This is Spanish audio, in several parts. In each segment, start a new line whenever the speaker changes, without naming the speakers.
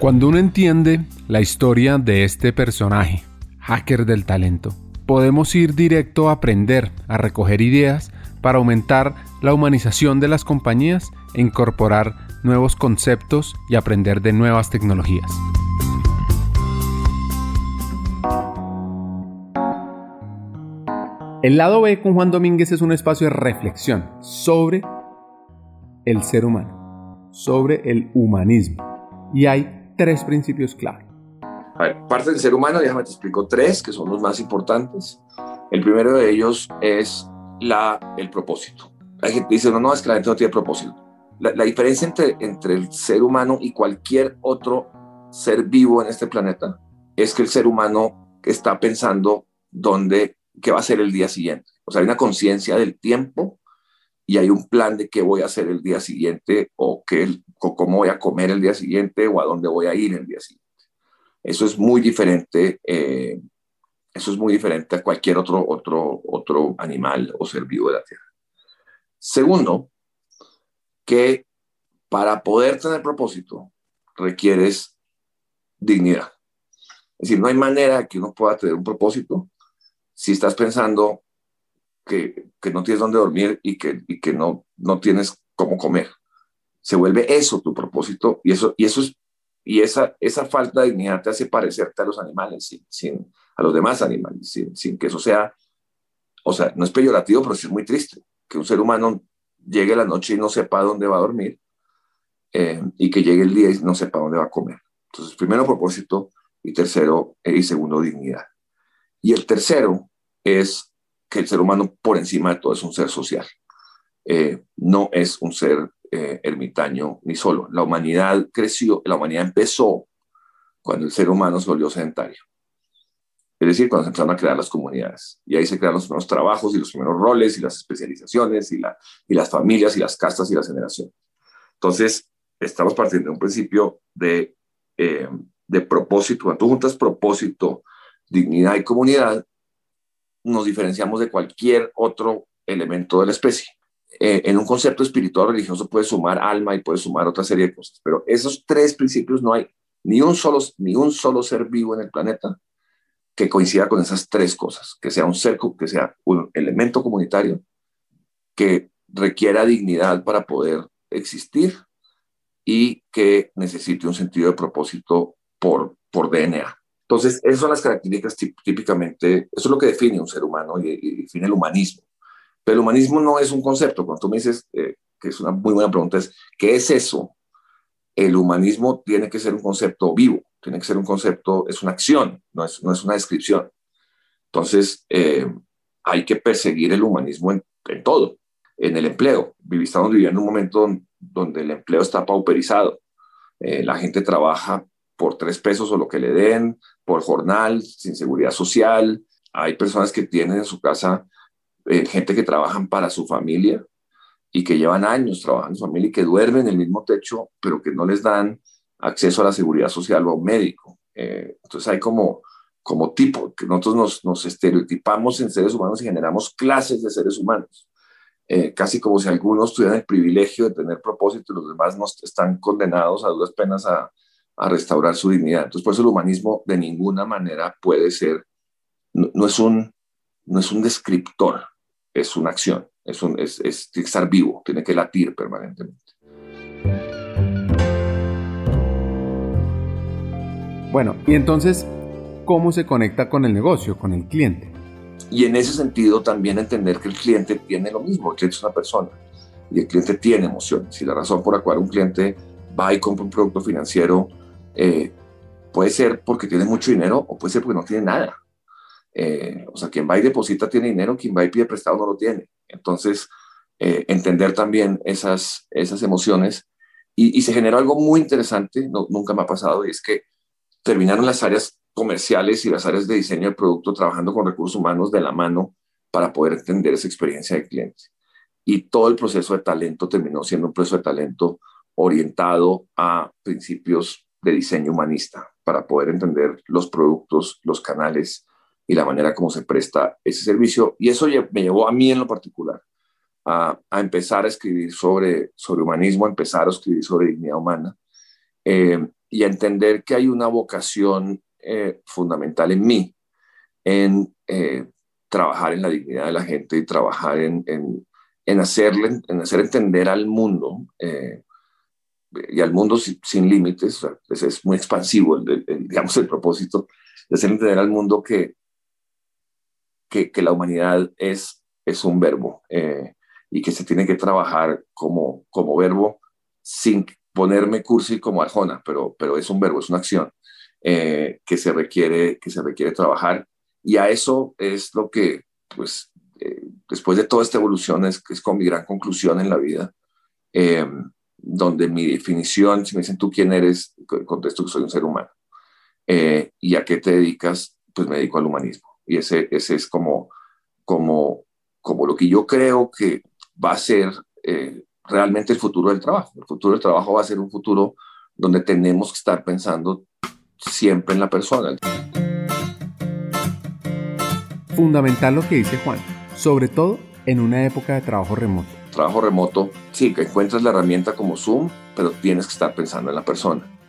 Cuando uno entiende la historia de este personaje, hacker del talento, podemos ir directo a aprender, a recoger ideas para aumentar la humanización de las compañías e incorporar nuevos conceptos y aprender de nuevas tecnologías. El lado B con Juan Domínguez es un espacio de reflexión sobre el ser humano, sobre el humanismo. Y hay tres principios clave.
A ver, parte del ser humano, déjame te explico tres, que son los más importantes. El primero de ellos es la, el propósito. Hay gente dice, no, no, es que la gente no tiene propósito. La, la diferencia entre, entre el ser humano y cualquier otro ser vivo en este planeta es que el ser humano está pensando dónde, qué va a ser el día siguiente. O sea, hay una conciencia del tiempo y hay un plan de qué voy a hacer el día siguiente o, qué, cómo voy a comer el día siguiente o a dónde voy a ir el día siguiente. Eso es muy diferente, eh, eso es muy diferente a cualquier otro, otro, otro animal o ser vivo de la Tierra. Segundo, que para poder tener propósito requieres dignidad. Es decir, no hay manera que uno pueda tener un propósito si estás pensando que, que no tienes dónde dormir y que, y que no, no tienes cómo comer. Se vuelve eso tu propósito y eso, y eso es, y esa, esa falta de dignidad te hace parecerte a los animales, sin, sin a los demás animales, sin, sin, que eso sea, o sea, no es peyorativo, pero sí es muy triste que un ser humano llegue la noche y no sepa dónde va a dormir eh, y que llegue el día y no sepa dónde va a comer. Entonces, primero propósito y tercero eh, y segundo dignidad. Y el tercero es que el ser humano por encima de todo es un ser social. Eh, no es un ser eh, ermitaño ni solo. La humanidad creció, la humanidad empezó cuando el ser humano se volvió sedentario. Es decir, cuando se empezaron a crear las comunidades. Y ahí se crearon los primeros trabajos y los primeros roles y las especializaciones y, la, y las familias y las castas y las generaciones. Entonces, estamos partiendo de un principio de, eh, de propósito. Cuando tú juntas propósito, dignidad y comunidad, nos diferenciamos de cualquier otro elemento de la especie. Eh, en un concepto espiritual religioso puede sumar alma y puede sumar otra serie de cosas, pero esos tres principios no hay ni un solo, ni un solo ser vivo en el planeta que coincida con esas tres cosas, que sea un ser, que sea un elemento comunitario, que requiera dignidad para poder existir y que necesite un sentido de propósito por, por DNA. Entonces, esas son las características típicamente, eso es lo que define un ser humano y, define el humanismo. Pero el humanismo no es un concepto. Cuando tú me dices, eh, que es una muy buena pregunta, es, ¿qué es eso? El humanismo tiene que ser un concepto vivo, tiene que ser un concepto, es una acción, no es, no es una descripción. Entonces, eh, hay que perseguir el humanismo en, en, todo, en el empleo. Estamos viviendo un momento donde el empleo está pauperizado. Eh, la gente trabaja por tres pesos o lo que le den, por jornal, sin seguridad social. Hay personas que tienen en su casa eh, gente que trabajan para su familia y que llevan años trabajando en su familia y que duermen en el mismo techo, pero que no les dan acceso a la seguridad social o a un médico. Eh, entonces hay como, como tipo, que nosotros nos, nos, estereotipamos en seres humanos y generamos clases de seres humanos. Eh, casi como si algunos tuvieran el privilegio de tener propósito y los demás no están condenados a duras penas a, a restaurar su dignidad. Entonces, por eso el humanismo de ninguna manera puede ser, no, es, un, no es un descriptor, es una acción, es, un, es, es, estar vivo, tiene que latir permanentemente.
Bueno, y entonces, ¿cómo se conecta con el negocio, con el cliente?
Y en ese sentido también entender que el cliente tiene lo mismo, el cliente es una persona y el cliente tiene emociones. Y la razón por la cual un cliente va y compra un producto financiero eh, puede ser porque tiene mucho dinero o puede ser porque no tiene nada. Eh, o sea, quien va y deposita tiene dinero, quien va y pide prestado no lo tiene. Entonces, eh, entender también esas, esas emociones. Y, se generó algo muy interesante, no, nunca me ha pasado, y es que terminaron las áreas comerciales y las áreas de diseño del producto trabajando con recursos humanos de la mano para poder entender esa experiencia del cliente. Y todo el proceso de talento terminó siendo un proceso de talento orientado a principios de diseño humanista para poder entender los productos, los canales y la manera como se presta ese servicio. Y eso me llevó a mí en lo particular a, a empezar a escribir sobre, sobre humanismo, a empezar a escribir sobre dignidad humana. Eh, y entender que hay una vocación eh, fundamental en mí, en eh, trabajar en la dignidad de la gente y trabajar en, en, hacerle, en hacer entender al mundo eh, y al mundo sin, límites, es, muy expansivo, el, digamos, el propósito de hacer entender al mundo que, que, que la humanidad es, es un verbo y que se tiene que trabajar como, como verbo sin ponerme cursi como Arjona, pero, pero es un verbo, es una acción eh, que, se requiere, que se requiere trabajar. Y a eso es lo que, pues, eh, después de toda esta evolución, es, es con mi gran conclusión en la vida, eh, donde mi definición, si me dicen tú quién eres, contesto que soy un ser humano. ¿Y a qué te dedicas? Pues me dedico al humanismo. Y ese, ese es como, como, como lo que yo creo que va a ser realmente el futuro del trabajo. El futuro del trabajo va a ser un futuro donde tenemos que estar pensando siempre en la persona.
Fundamental lo que dice Juan, sobre todo en una época de trabajo remoto.
Trabajo remoto, sí, que encuentras la herramienta como Zoom, pero tienes que estar pensando en la persona.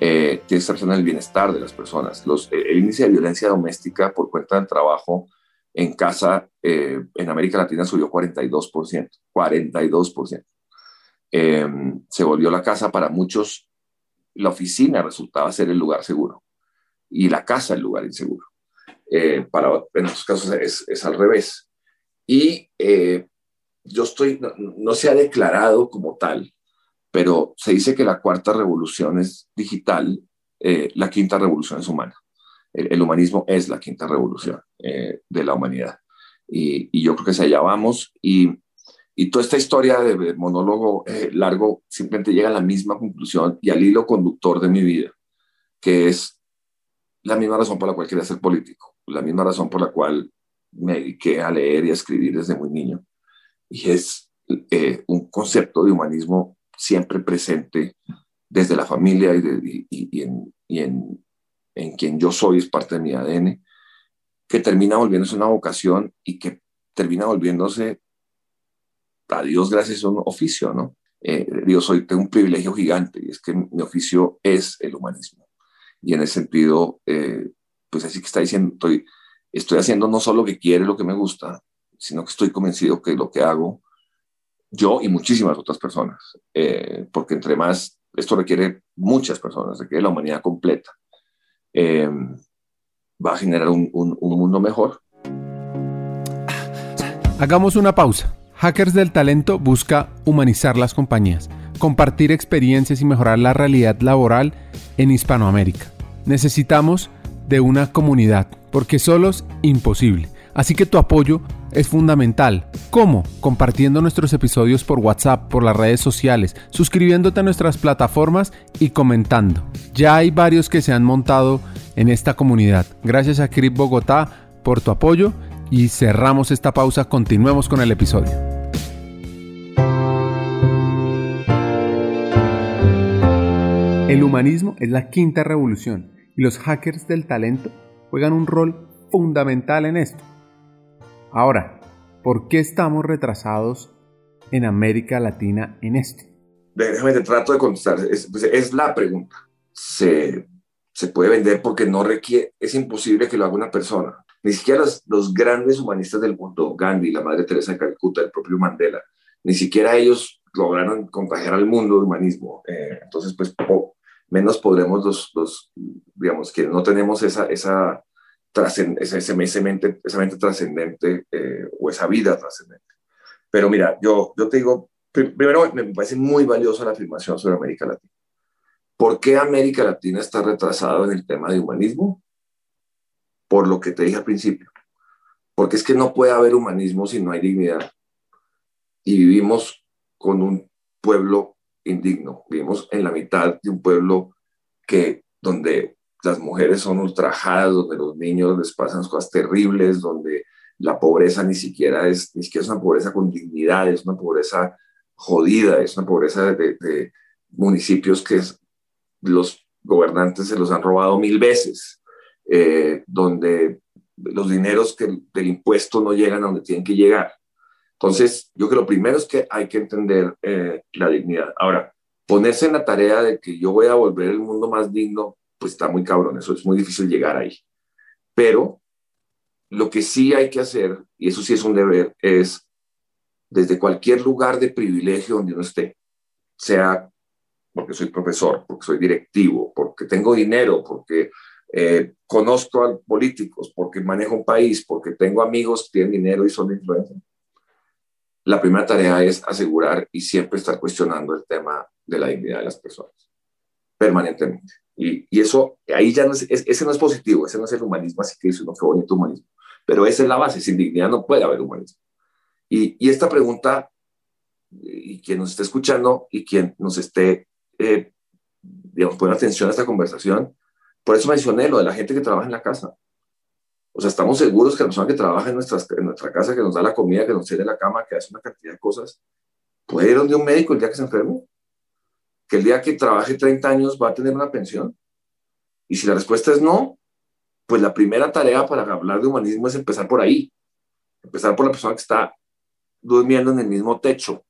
Eh, que en el bienestar de las personas. Los, el índice de violencia doméstica por cuenta del trabajo en casa eh, en América Latina subió 42%. 42%. Em, se volvió la casa para muchos, la oficina resultaba ser el lugar seguro y la casa el lugar inseguro. Eh, para, en otros casos es, es al revés. Y eh, yo estoy, no, se ha declarado como tal, pero se dice que la cuarta revolución es digital, eh, la quinta revolución es humana. El, humanismo es la quinta revolución de la humanidad. Y, y, yo creo que se allá vamos. Y y toda esta historia de monólogo eh, largo simplemente llega a la misma conclusión y al hilo conductor de mi vida, que es la misma razón por la cual quería ser político, la misma razón por la cual me dediqué a leer y a escribir desde muy niño. Y es eh, un concepto de humanismo siempre presente desde la familia y, en, quien yo soy, es parte de mi ADN, que termina volviéndose una vocación y que termina volviéndose a Dios gracias un oficio, ¿no? Eh, Dios, hoy tengo un privilegio gigante y es que mi oficio es el humanismo. Y en ese sentido, eh, pues así que está diciendo, estoy, estoy haciendo no solo lo que quiere, lo que me gusta, sino que estoy convencido que lo que hago, yo y muchísimas otras personas, eh, porque entre más, esto requiere muchas personas, requiere la humanidad completa, va a generar un mundo mejor.
Hagamos una pausa. Hackers del Talento busca humanizar las compañías, compartir experiencias y mejorar la realidad laboral en Hispanoamérica. Necesitamos de una comunidad, porque solo es imposible. Así que tu apoyo es fundamental. ¿Cómo? Compartiendo nuestros episodios por WhatsApp, por las redes sociales, suscribiéndote a nuestras plataformas y comentando. Ya hay varios que se han montado en esta comunidad. Gracias a Crip Bogotá por tu apoyo y cerramos esta pausa, continuemos con el episodio. El humanismo es la quinta revolución y los hackers del talento juegan un rol fundamental en esto. Ahora, ¿por qué estamos retrasados en América Latina en esto?
Déjame te trato de contestar. Es, pues, es la pregunta. Se, se, puede vender porque no requiere, es imposible que lo haga una persona. Ni siquiera los, los grandes humanistas del mundo, Gandhi, la Madre Teresa de Calcuta, el propio Mandela, ni siquiera ellos lograron contagiar al mundo de humanismo. Eh, entonces, pues menos podremos los, los, digamos, que no tenemos esa, esa, esa, esa mente, esa mente trascendente eh, o esa vida trascendente. Pero mira, yo, yo te digo, primero me parece muy valiosa la afirmación sobre América Latina. ¿Por qué América Latina está retrasada en el tema de humanismo? Por lo que te dije al principio. Porque es que no puede haber humanismo si no hay dignidad. Y vivimos con un pueblo indigno. Vivimos en la mitad de un pueblo que, donde las mujeres son ultrajadas, donde los niños les pasan cosas terribles, donde la pobreza ni siquiera es, ni siquiera es una pobreza con dignidad, es una pobreza jodida, es una pobreza de, municipios que los gobernantes se los han robado mil veces, eh, donde los dineros del impuesto no llegan a donde tienen que llegar. Entonces, yo creo que lo primero es que hay que entender eh, la dignidad. Ahora, ponerse en la tarea de que yo voy a volver el mundo más digno, pues está muy cabrón, eso es muy difícil llegar ahí. Pero lo que sí hay que hacer, y eso sí es un deber, es desde cualquier lugar de privilegio donde uno esté, sea porque soy profesor, porque soy directivo, porque tengo dinero, porque eh, conozco a políticos, porque manejo un país, porque tengo amigos que tienen dinero y son influencers. La primera tarea es asegurar y siempre estar cuestionando el tema de la dignidad de las personas, permanentemente. Y, y eso, ahí ya no es, ese no es positivo, ese no es el humanismo, así que dice uno, qué bonito humanismo. Pero esa es la base, sin dignidad no puede haber humanismo. Y, y esta pregunta, y quien nos esté escuchando y quien nos esté, eh, digamos, poniendo atención a esta conversación, por eso mencioné lo de la gente que trabaja en la casa. O sea, estamos seguros que la persona que trabaja en, nuestras, en nuestra casa, que nos da la comida, que nos tiene la cama, que hace una cantidad de cosas, puede ir donde un médico el día que se enferme. Que el día que trabaje 30 años va a tener una pensión. Y si la respuesta es no, pues la primera tarea para hablar de humanismo es empezar por ahí. Empezar por la persona que está durmiendo en el mismo techo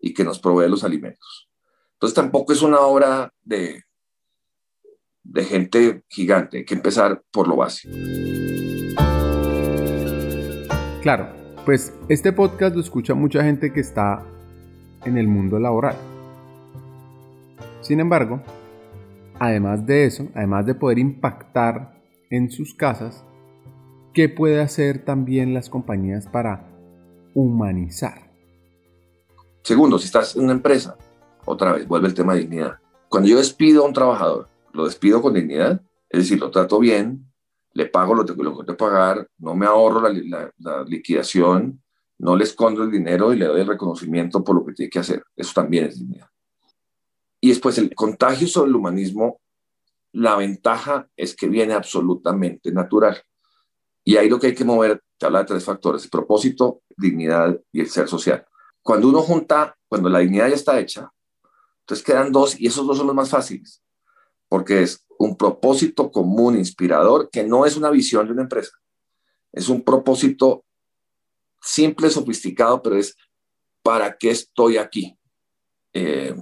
y que nos provee los alimentos. Entonces tampoco es una obra de, de gente gigante, hay que empezar por lo básico.
Claro, pues este podcast lo escucha mucha gente que está en el mundo laboral. Sin embargo, además de eso, además de poder impactar en sus casas, ¿qué puede hacer también las compañías para humanizar?
Segundo, si estás en una empresa, otra vez vuelve el tema de dignidad. Cuando yo despido a un trabajador, lo despido con dignidad, es decir, lo trato bien, le pago lo que tengo que pagar, no me ahorro la, la, liquidación, no le escondo el dinero y le doy el reconocimiento por lo que tiene que hacer. Eso también es dignidad. Y después el contagio sobre el humanismo, la ventaja es que viene absolutamente natural. Y ahí lo que hay que mover, te habla de tres factores, propósito, dignidad y el ser social. Cuando uno junta, cuando la dignidad ya está hecha, entonces quedan dos y esos dos son los más fáciles porque es un propósito común, inspirador, que no es una visión de una empresa. Es un propósito simple, sofisticado, pero es ¿para qué estoy aquí? Eh,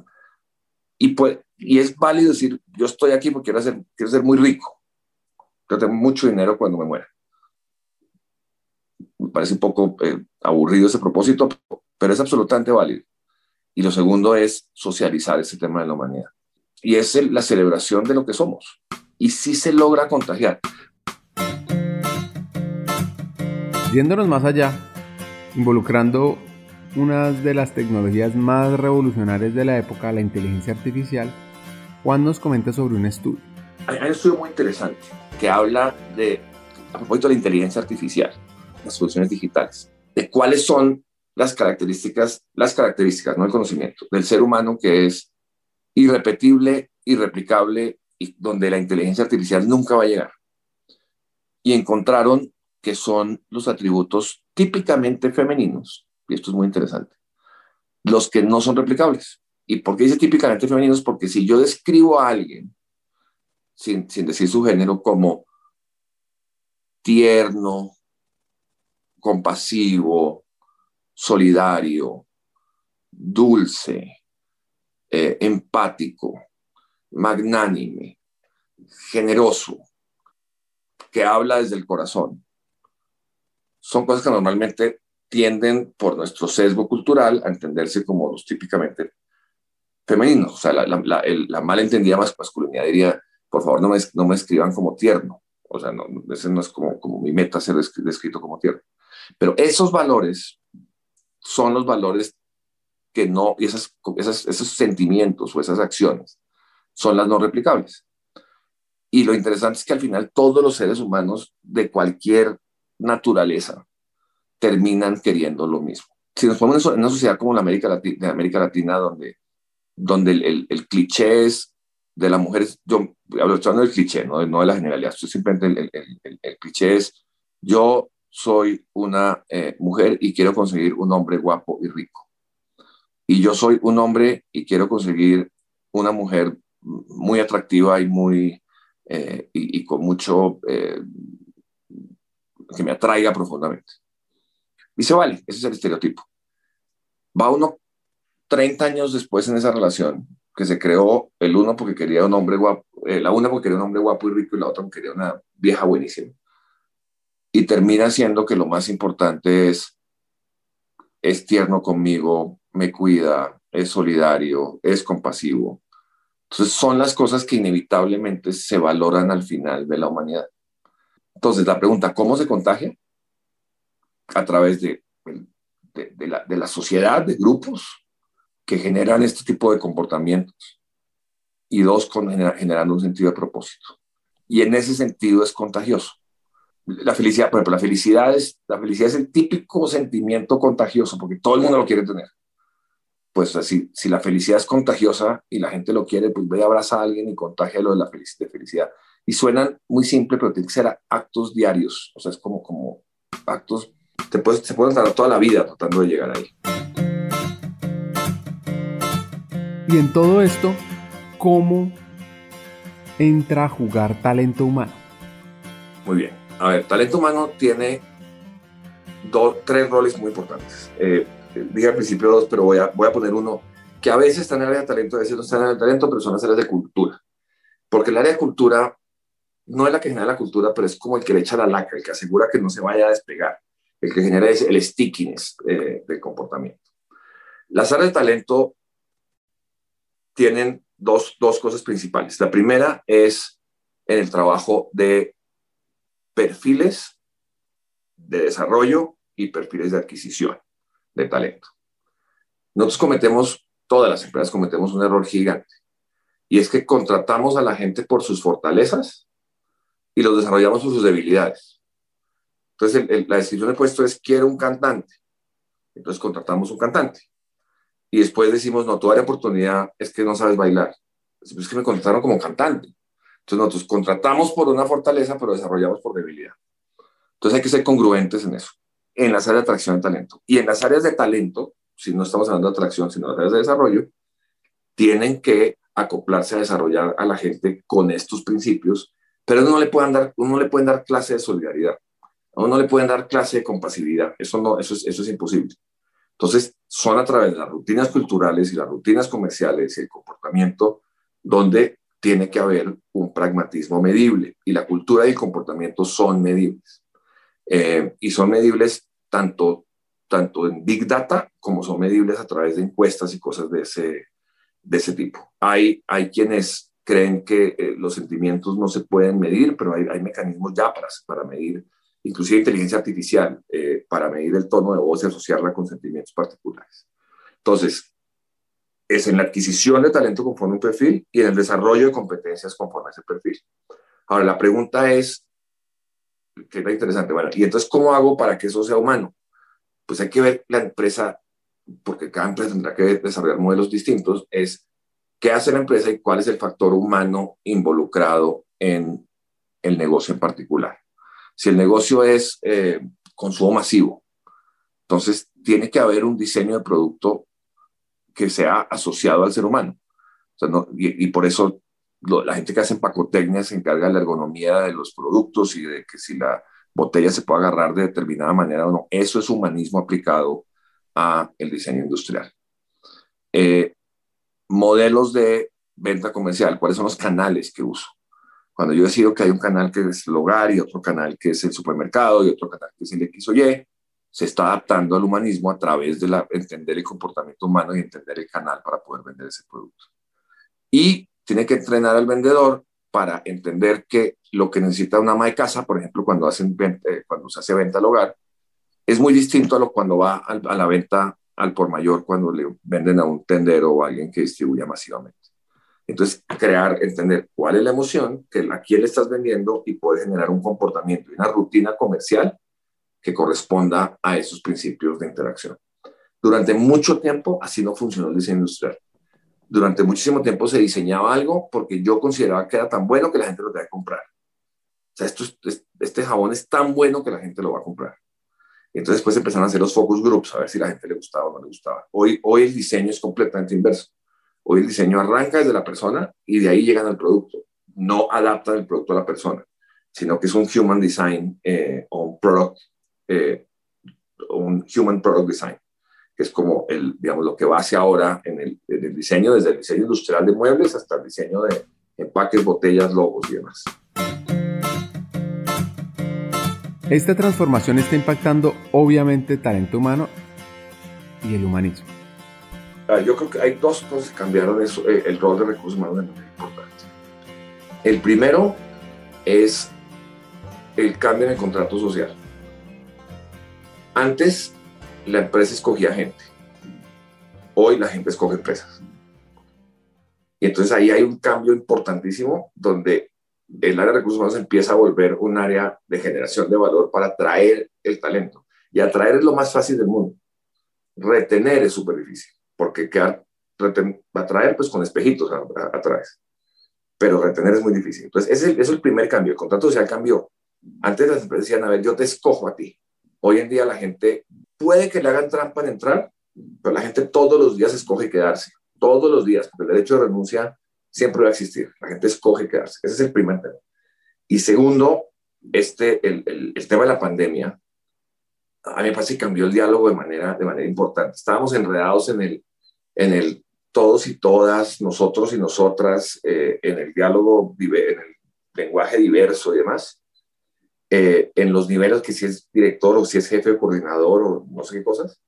y, pues, y es válido decir, yo estoy aquí porque quiero ser, quiero ser muy rico, quiero tener mucho dinero cuando me muera. Me parece un poco eh, aburrido ese propósito, pero es absolutamente válido. Y lo segundo es socializar ese tema de la humanidad y es la celebración de lo que somos. Y sí se logra contagiar.
Yéndonos más allá, involucrando una de las tecnologías más revolucionarias de la época, la inteligencia artificial, Juan nos comenta sobre un estudio.
Hay un estudio muy interesante que habla de, a propósito de la inteligencia artificial, las soluciones digitales, de cuáles son las características, las características, no el conocimiento, del ser humano que es irrepetible, irreplicable y donde la inteligencia artificial nunca va a llegar. Y encontraron que son los atributos típicamente femeninos, y esto es muy interesante, los que no son replicables. ¿Y por qué dice típicamente femeninos? Porque si yo describo a alguien, sin, sin decir su género, como tierno, compasivo, solidario, dulce, eh, empático, magnánime, generoso, que habla desde el corazón. Son cosas que normalmente tienden por nuestro sesgo cultural a entenderse como los típicamente femeninos. O sea, la, la, la, malentendida masculinidad diría, por favor, no me, no me escriban como tierno. O sea, no, ese no es como, como mi meta ser descrito como tierno. Pero esos valores son los valores que no, y esas, esos sentimientos o esas acciones son las no replicables. Y lo interesante es que al final todos los seres humanos de cualquier naturaleza terminan queriendo lo mismo. Si nos ponemos en una sociedad como la América Latina, América Latina donde, donde el, el, cliché es de la mujer, yo hablo del cliché, no, no de la generalidad, simplemente el, el, el, cliché es yo soy una eh, mujer y quiero conseguir un hombre guapo y rico y yo soy un hombre y quiero conseguir una mujer muy atractiva y muy eh, y, con mucho eh, que me atraiga profundamente. Y se vale, ese es el estereotipo. Va uno 30 años después en esa relación que se creó el uno porque quería un hombre guapo, eh, la una porque quería un hombre guapo y rico y la otra porque quería una vieja buenísima. Y termina siendo que lo más importante es, es tierno conmigo, me cuida, es solidario, es compasivo. Entonces son las cosas que inevitablemente se valoran al final de la humanidad. Entonces la pregunta, ¿cómo se contagia? A través de, de, la, de la sociedad, de grupos, que generan este tipo de comportamientos y dos, con, generando un sentido de propósito. Y en ese sentido es contagioso. La felicidad, por ejemplo, la felicidad es, la felicidad es el típico sentimiento contagioso porque todo el mundo lo quiere tener. Pues así, si la felicidad es contagiosa y la gente lo quiere, pues ve a abrazar a alguien y contagia lo de la felicidad. Y suenan muy simple, pero tienen que ser actos diarios. O sea, es como, como actos, te puedes, se pueden tardar toda la vida tratando de llegar ahí.
Y en todo esto, ¿cómo entra a jugar talento humano?
Muy bien. A ver, talento humano tiene dos, tres roles muy importantes. Eh, dije al principio dos, pero voy a, voy a poner uno que a veces está en el área de talento, a veces no está en el área de talento, pero son las áreas de cultura. Porque el área de cultura no es la que genera la cultura, pero es como el que le echa la laca, el que asegura que no se vaya a despegar, el que genera el stickiness del comportamiento. Las áreas de talento tienen dos, dos cosas principales. La primera es en el trabajo de perfiles de desarrollo y perfiles de adquisición de talento. Nosotros cometemos, todas las empresas cometemos un error gigante, y es que contratamos a la gente por sus fortalezas y los desarrollamos por sus debilidades. Entonces, la descripción de puesto es, quiero un cantante. Entonces, contratamos un cantante y después decimos, no, tu área oportunidad es que no sabes bailar. Es que me contrataron como cantante. Entonces nosotros contratamos por una fortaleza, pero desarrollamos por debilidad. Entonces hay que ser congruentes en eso, en las áreas de atracción de talento. Y en las áreas de talento, si no estamos hablando de atracción, sino de áreas de desarrollo, tienen que acoplarse a desarrollar a la gente con estos principios, pero no le pueden dar, uno le pueden dar clase de solidaridad, uno no le pueden dar clase de compasividad, eso, no, eso, es, eso es imposible. Entonces, son a través de las rutinas culturales y las rutinas comerciales y el comportamiento donde tiene que haber un pragmatismo medible y la cultura y el comportamiento son medibles. Eh, y son medibles tanto, tanto en Big Data como son medibles a través de encuestas y cosas de ese, de ese tipo. Hay, hay quienes creen que eh, los sentimientos no se pueden medir, pero hay, hay mecanismos ya para, para medir inclusive inteligencia artificial, eh, para medir el tono de voz y asociarla con sentimientos particulares. Entonces, es en la adquisición de talento conforme un perfil y en el desarrollo de competencias conforme a ese perfil. Ahora, la pregunta es, que es interesante, bueno, ¿y entonces cómo hago para que eso sea humano? Pues hay que ver la empresa, porque cada empresa tendrá que desarrollar modelos distintos, es qué hace la empresa y cuál es el factor humano involucrado en el negocio en particular. Si el negocio es eh, consumo masivo, entonces tiene que haber un diseño de producto que sea asociado al ser humano. y, por eso la gente que hace empacotecnia se encarga de la ergonomía de los productos y de que si la botella se puede agarrar de determinada manera o no. Eso es humanismo aplicado a el diseño industrial. Eh, modelos de venta comercial, ¿cuáles son los canales que uso? Cuando yo decido que hay un canal que es el hogar y otro canal que es el supermercado y otro canal que es el X o Y, se está adaptando al humanismo a través de entender el comportamiento humano y entender el canal para poder vender ese producto. Y tiene que entrenar al vendedor para entender que lo que necesita una ama de casa, por ejemplo, cuando, hacen eh, cuando se hace venta al hogar, es muy distinto a lo cuando va a la venta al por mayor, cuando le venden a un tendero o a alguien que distribuya masivamente. Entonces, crear, entender cuál es la emoción, que a quién le estás vendiendo y puede generar un comportamiento y una rutina comercial que corresponda a esos principios de interacción. Durante mucho tiempo así no funcionó el diseño industrial. Durante muchísimo tiempo se diseñaba algo porque yo consideraba que era tan bueno que la gente lo debe comprar. O sea, este jabón es tan bueno que la gente lo va a comprar. Entonces después empezaron a hacer los focus groups, a ver si la gente le gustaba o no le gustaba. Hoy, hoy el diseño es completamente inverso Hoy el diseño arranca desde la persona y de ahí llegan al producto. No adaptan el producto a la persona, sino que es un human design eh, o un product, eh, un human product design. que es como el, digamos, lo que va ahora en el, en el diseño, desde el diseño industrial de muebles hasta el diseño de empaques, botellas, logos y demás.
Esta transformación está impactando obviamente talento humano y el humanismo.
Yo creo que hay dos cosas que cambiaron eso, eh, el rol de recursos humanos de manera importante. El primero es el cambio en el contrato social. Antes la empresa escogía gente. Hoy la gente escoge empresas. Y entonces ahí hay un cambio importantísimo donde el área de recursos humanos empieza a volver un área de generación de valor para atraer el talento. Y atraer es lo más fácil del mundo. Retener es súper difícil, porque quedar, atraer pues con espejitos atrás. Pero retener es muy difícil. Entonces, ese es el, primer cambio. El contrato social cambió. Antes las empresas decían, a ver, yo te escojo a ti. Hoy en día la gente puede que le hagan trampa en entrar, pero la gente todos los días escoge quedarse. Todos los días, porque el derecho de renuncia siempre va a existir. La gente escoge quedarse. Ese es el primer tema. Y segundo, este, el, el, el, tema de la pandemia, a mí me parece que cambió el diálogo de manera, de manera importante. Estábamos enredados en el, en el todos y todas, nosotros y nosotras, eh, en el diálogo, en el lenguaje diverso y demás, eh, en los niveles que si es director o si es jefe o coordinador o no sé qué cosas.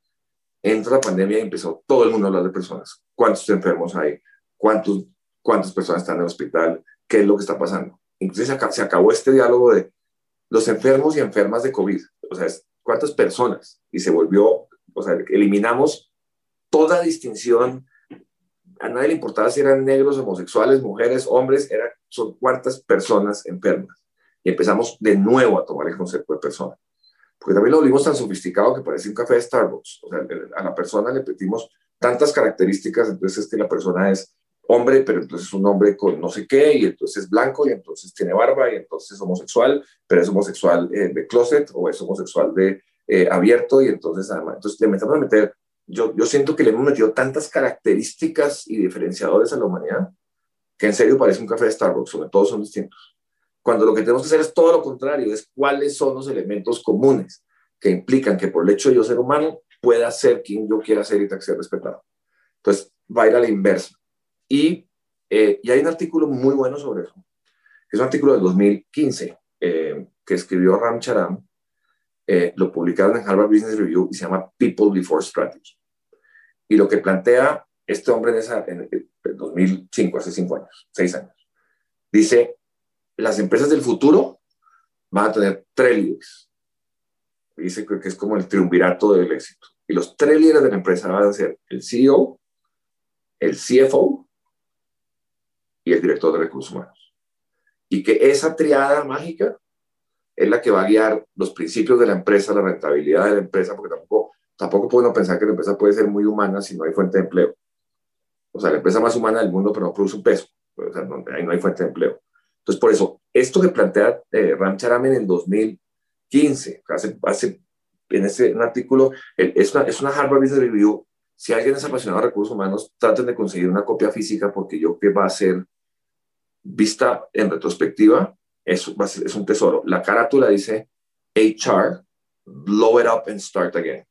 Entra la pandemia y empezó todo el mundo a hablar de personas. ¿Cuántos enfermos hay? ¿Cuántos cuántas personas están en el hospital, qué es lo que está pasando. Entonces se acabó este diálogo de los enfermos y enfermas de COVID, o sea, cuántas personas, y se volvió, o sea, eliminamos toda distinción, a nadie le importaba si eran negros, homosexuales, mujeres, hombres, eran, son cuántas personas enfermas. Y empezamos de nuevo a tomar el concepto de persona. Porque también lo volvimos tan sofisticado que parece un café de Starbucks. O sea, a la persona le pedimos tantas características, entonces es que la persona es hombre, pero entonces es un hombre con no sé qué, y entonces es blanco, y entonces tiene barba, y entonces es homosexual, pero es homosexual eh, de closet o es homosexual de eh, abierto, y entonces además, entonces le metemos a meter, yo, yo siento que le hemos metido tantas características y diferenciadores a la humanidad, que en serio parece un café de Starbucks, donde todos son distintos. Cuando lo que tenemos que hacer es todo lo contrario, es cuáles son los elementos comunes que implican que por el hecho de yo ser humano pueda ser quien yo quiera ser y ser respetado. Entonces, va a ir a la inversa y, eh, y hay un artículo muy bueno sobre eso, es un artículo del 2015 eh, que escribió Ram Charam, eh, lo publicaron en Harvard Business Review y se llama People Before Strategy. Y lo que plantea este hombre en, esa, en el 2005, hace cinco años, seis años, dice, las empresas del futuro van a tener tres líderes. Dice que es como el triunvirato del éxito. Y los tres líderes de la empresa van a ser el CEO, el CFO y el director de recursos humanos. Y que esa triada mágica es la que va a guiar los principios de la empresa, la rentabilidad de la empresa, porque tampoco, tampoco podemos pensar que la empresa puede ser muy humana si no hay fuente de empleo. O sea, la empresa más humana del mundo, pero no produce un peso. O sea, ahí no hay fuente de empleo. Entonces, por eso, esto que plantea eh, Ram Charam en el 2015, hace, hace en ese un artículo, es una, es una Harvard Business Review. Si alguien es apasionado de recursos humanos, traten de conseguir una copia física porque yo que va a ser vista en retrospectiva, es, un tesoro. La carátula dice HR, blow it up and start again.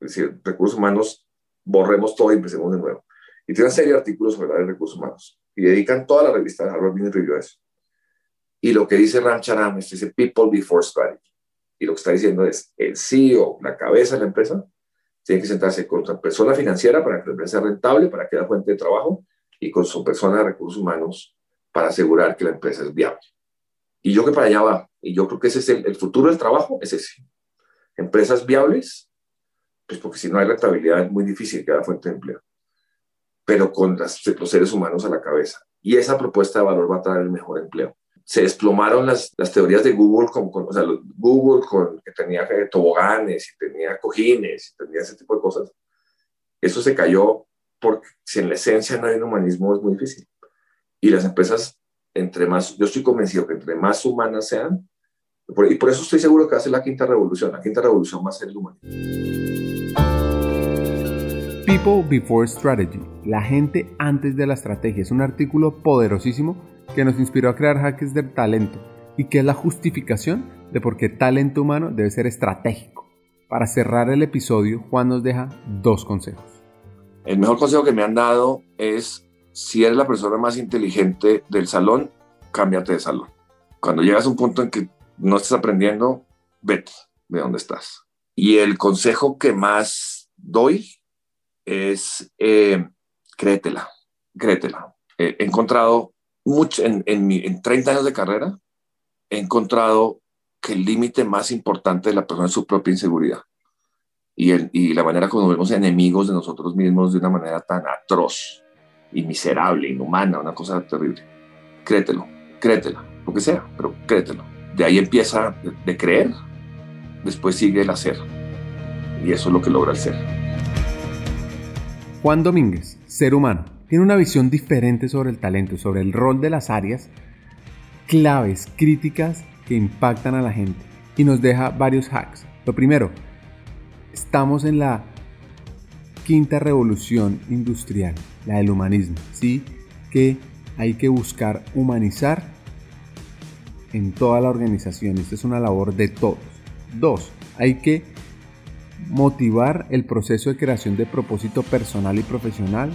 Es decir, recursos humanos, borremos todo y empecemos de nuevo. Y tiene una serie de artículos sobre los recursos humanos. Y dedican toda la revista de Harvard Business Review a eso. Y lo que dice Ram Charam es, dice People Before Strategy. Y lo que está diciendo es, el CEO, la cabeza de la empresa, tiene que sentarse con su persona financiera para que la empresa sea rentable, para que haya fuente de trabajo, y con su persona de recursos humanos para asegurar que la empresa es viable. Y yo que para allá va, y yo creo que ese es el, futuro del trabajo, es ese. Empresas viables, pues porque si no hay rentabilidad es muy difícil haya fuente de empleo, pero con los seres humanos a la cabeza. Y esa propuesta de valor va a traer el mejor empleo. Se desplomaron las, las teorías de Google, con, o sea, Google con, que tenía toboganes y tenía cojines y tenía ese tipo de cosas. Eso se cayó porque si en la esencia no hay un humanismo es muy difícil. Y las empresas, entre más, yo estoy convencido que entre más humanas sean, y por eso estoy seguro que va a ser la quinta revolución. La quinta revolución va a ser el humanismo.
People Before Strategy, la gente antes de la estrategia, es un artículo poderosísimo que nos inspiró a crear Hackers del Talento y que es la justificación de por qué talento humano debe ser estratégico. Para cerrar el episodio, Juan nos deja dos consejos.
El mejor consejo que me han dado es, si eres la persona más inteligente del salón, cámbiate de salón. Cuando llegas a un punto en que no estás aprendiendo, vete de donde estás. Y el consejo que más doy es, eh, créetela, créetela. he encontrado mucho, en, en, en 30 años de carrera, he encontrado que el límite más importante de la persona es su propia inseguridad. Y, el, y la manera como nos vemos enemigos de nosotros mismos de una manera tan atroz y miserable, inhumana, una cosa terrible. Créetelo, créetela, lo que sea, pero créetelo. De ahí empieza de, creer, después sigue el hacer. Y eso es lo que logra el ser.
Juan Domínguez, ser humano, tiene una visión diferente sobre el talento, sobre el rol de las áreas claves críticas que impactan a la gente y nos deja varios hacks. Lo primero, estamos en la quinta revolución industrial, la del humanismo, ¿sí? Que hay que buscar humanizar en toda la organización. Esta es una labor de todos. Dos, hay que motivar el proceso de creación de propósito personal y profesional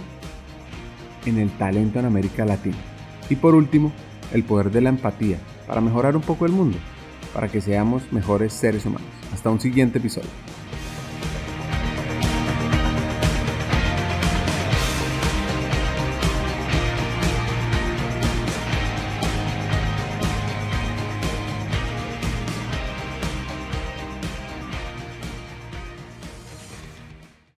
en el talento en América Latina. Y por último, el poder de la empatía para mejorar un poco el mundo, para que seamos mejores seres humanos. Hasta un siguiente episodio.